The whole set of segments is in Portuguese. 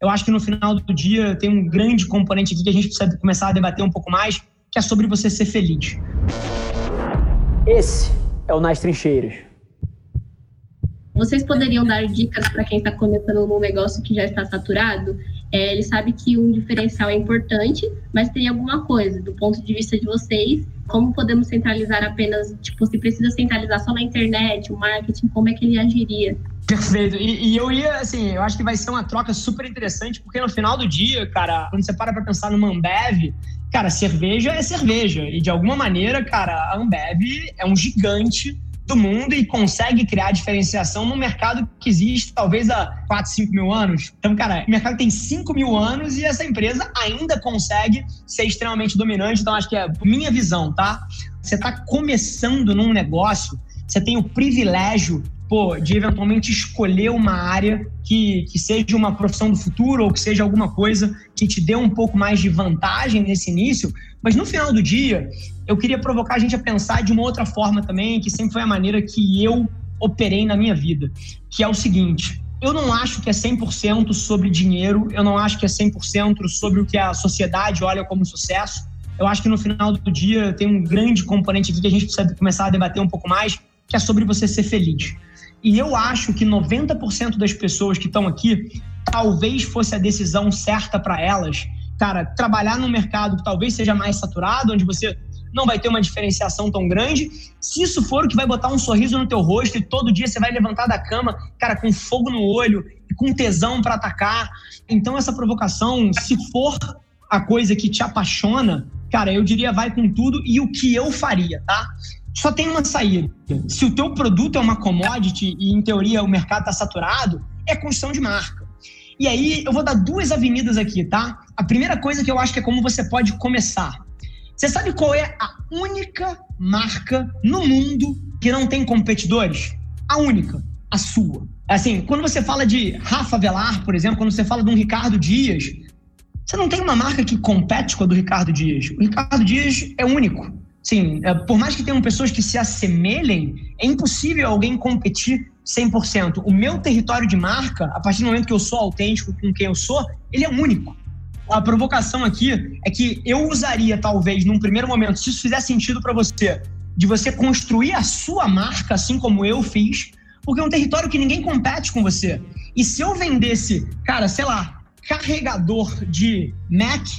Eu acho que no final do dia tem um grande componente aqui que a gente precisa começar a debater um pouco mais, que é sobre você ser feliz. Esse é o Nas Trincheiras. Vocês poderiam dar dicas para quem está começando num negócio que já está saturado? É, ele sabe que um diferencial é importante, mas tem alguma coisa, do ponto de vista de vocês, como podemos centralizar apenas, tipo, se precisa centralizar só na internet, o marketing, como é que ele agiria? Perfeito. E, e, eu ia, assim, eu acho que vai ser uma troca super interessante, porque no final do dia, cara, quando você para pra pensar no Ambev, cara, cerveja é cerveja. E de alguma maneira, cara, a Ambev é um gigante do mundo e consegue criar diferenciação num mercado que existe talvez há 4, 5 mil anos. Então, cara, o mercado tem 5 mil anos e essa empresa ainda consegue ser extremamente dominante. Então, acho que é minha visão, tá? Você está começando num negócio, você tem o privilégio pô, de eventualmente escolher uma área que, que seja uma profissão do futuro ou que seja alguma coisa que te dê um pouco mais de vantagem nesse início, mas no final do dia, eu queria provocar a gente a pensar de uma outra forma também, que sempre foi a maneira que eu operei na minha vida, que é o seguinte: eu não acho que é 100% sobre dinheiro, eu não acho que é 100% sobre o que a sociedade olha como sucesso. Eu acho que no final do dia tem um grande componente aqui que a gente precisa começar a debater um pouco mais, que é sobre você ser feliz. E eu acho que 90% das pessoas que estão aqui, talvez fosse a decisão certa para elas. Cara, trabalhar num mercado que talvez seja mais saturado, onde você não vai ter uma diferenciação tão grande. Se isso for o que vai botar um sorriso no teu rosto e todo dia você vai levantar da cama, cara, com fogo no olho e com tesão para atacar. Então essa provocação, se for a coisa que te apaixona, cara, eu diria vai com tudo e o que eu faria, tá? Só tem uma saída. Se o teu produto é uma commodity e, em teoria, o mercado está saturado, é construção de marca. E aí, eu vou dar duas avenidas aqui, tá? A primeira coisa que eu acho que é como você pode começar. Você sabe qual é a única marca no mundo que não tem competidores? A única, a sua. Assim, quando você fala de Rafa Velar, por exemplo, quando você fala de um Ricardo Dias, você não tem uma marca que compete com a do Ricardo Dias. O Ricardo Dias é único. Sim, é, por mais que tenham pessoas que se assemelhem, é impossível alguém competir 100%. O meu território de marca, a partir do momento que eu sou autêntico com quem eu sou, ele é único. A provocação aqui é que eu usaria, talvez, num primeiro momento, se isso fizer sentido para você, de você construir a sua marca, assim como eu fiz, porque é um território que ninguém compete com você. E se eu vendesse, cara, sei lá, carregador de Mac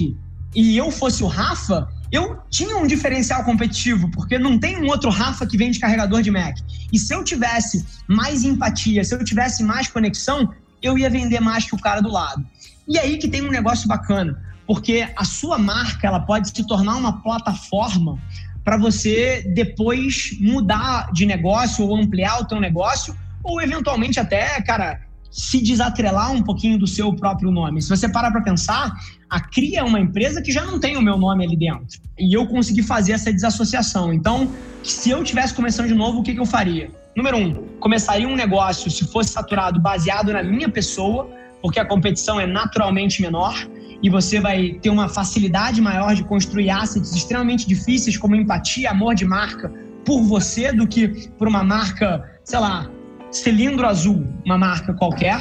e eu fosse o Rafa, eu tinha um diferencial competitivo, porque não tem um outro Rafa que vende carregador de Mac. E se eu tivesse mais empatia, se eu tivesse mais conexão, eu ia vender mais que o cara do lado. E aí que tem um negócio bacana, porque a sua marca ela pode se tornar uma plataforma para você depois mudar de negócio ou ampliar o teu negócio, ou eventualmente até, cara, se desatrelar um pouquinho do seu próprio nome. Se você parar para pensar, a Cria é uma empresa que já não tem o meu nome ali dentro. E eu consegui fazer essa desassociação. Então, se eu tivesse começando de novo, o que, que eu faria? Número um, começaria um negócio, se fosse saturado, baseado na minha pessoa, porque a competição é naturalmente menor e você vai ter uma facilidade maior de construir assets extremamente difíceis, como empatia, amor de marca, por você, do que por uma marca, sei lá, cilindro azul, uma marca qualquer,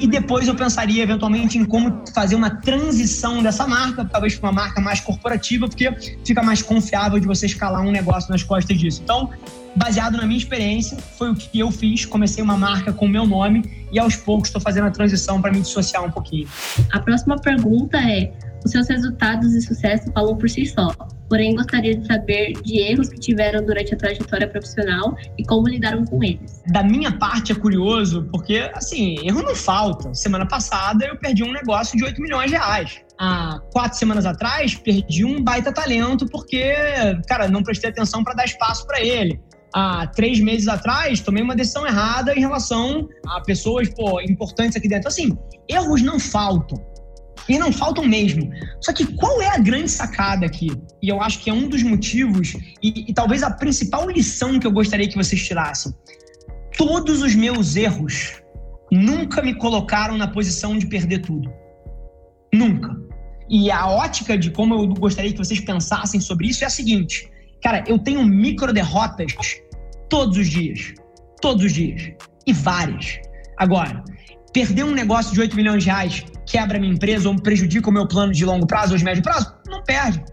e depois eu pensaria eventualmente em como fazer uma transição dessa marca, talvez para uma marca mais corporativa, porque fica mais confiável de você escalar um negócio nas costas disso. Então, baseado na minha experiência, foi o que eu fiz. Comecei uma marca com o meu nome e aos poucos estou fazendo a transição para me dissociar um pouquinho. A próxima pergunta é: os seus resultados e sucesso falam por si só porém gostaria de saber de erros que tiveram durante a trajetória profissional e como lidaram com eles. Da minha parte é curioso, porque, assim, erro não falta. Semana passada eu perdi um negócio de 8 milhões de reais. Há quatro semanas atrás, perdi um baita talento porque, cara, não prestei atenção para dar espaço para ele há três meses atrás, tomei uma decisão errada em relação a pessoas pô, importantes aqui dentro. Assim, erros não faltam. E não faltam mesmo. Só que qual é a grande sacada aqui? E eu acho que é um dos motivos, e, e talvez a principal lição que eu gostaria que vocês tirassem. Todos os meus erros nunca me colocaram na posição de perder tudo. Nunca. E a ótica de como eu gostaria que vocês pensassem sobre isso é a seguinte: cara, eu tenho micro derrotas todos os dias. Todos os dias. E várias. Agora, Perder um negócio de 8 milhões de reais quebra minha empresa ou prejudica o meu plano de longo prazo ou de médio prazo? Não perde.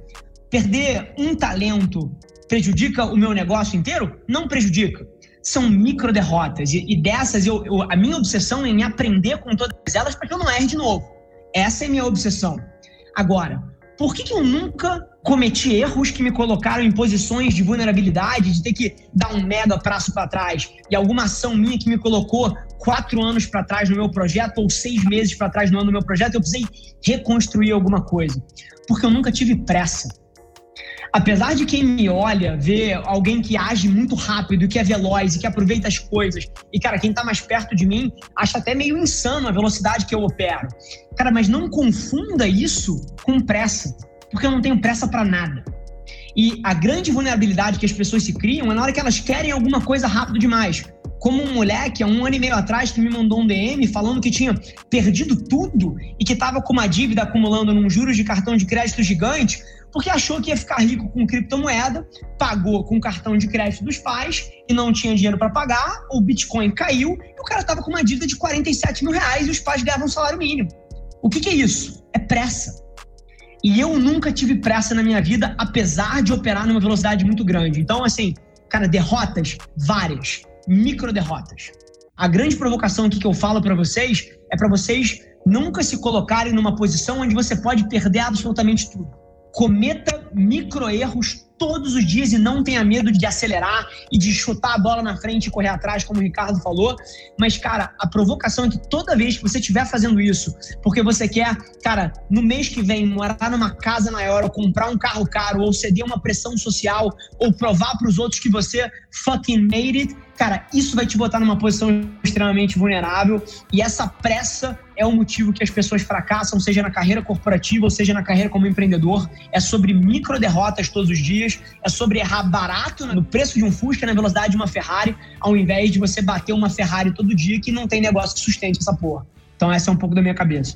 Perder um talento prejudica o meu negócio inteiro? Não prejudica. São micro derrotas. E, e dessas, eu, eu, a minha obsessão é em aprender com todas elas para que eu não erre de novo. Essa é a minha obsessão. Agora, por que, que eu nunca cometi erros que me colocaram em posições de vulnerabilidade, de ter que dar um mega passo para trás, e alguma ação minha que me colocou quatro anos para trás no meu projeto ou seis meses para trás no ano do meu projeto, eu precisei reconstruir alguma coisa? Porque eu nunca tive pressa. Apesar de quem me olha ver alguém que age muito rápido, que é veloz e que aproveita as coisas, e cara, quem tá mais perto de mim acha até meio insano a velocidade que eu opero. Cara, mas não confunda isso com pressa, porque eu não tenho pressa para nada. E a grande vulnerabilidade que as pessoas se criam é na hora que elas querem alguma coisa rápido demais. Como um moleque, há um ano e meio atrás, que me mandou um DM falando que tinha perdido tudo e que estava com uma dívida acumulando num juros de cartão de crédito gigante, porque achou que ia ficar rico com criptomoeda, pagou com cartão de crédito dos pais e não tinha dinheiro para pagar, o Bitcoin caiu e o cara estava com uma dívida de 47 mil reais e os pais ganhavam salário mínimo. O que, que é isso? É pressa. E eu nunca tive pressa na minha vida, apesar de operar numa velocidade muito grande. Então, assim, cara, derrotas várias, micro derrotas. A grande provocação aqui que eu falo para vocês é para vocês nunca se colocarem numa posição onde você pode perder absolutamente tudo cometa micro erros todos os dias e não tenha medo de acelerar e de chutar a bola na frente e correr atrás, como o Ricardo falou. Mas, cara, a provocação é que toda vez que você estiver fazendo isso, porque você quer, cara, no mês que vem morar numa casa maior, ou comprar um carro caro, ou ceder uma pressão social, ou provar para os outros que você fucking made it, cara, isso vai te botar numa posição extremamente vulnerável e essa pressa é o motivo que as pessoas fracassam, seja na carreira corporativa ou seja na carreira como empreendedor. É sobre micro derrotas todos os dias, é sobre errar barato no preço de um Fusca, na velocidade de uma Ferrari, ao invés de você bater uma Ferrari todo dia que não tem negócio que sustente essa porra. Então essa é um pouco da minha cabeça.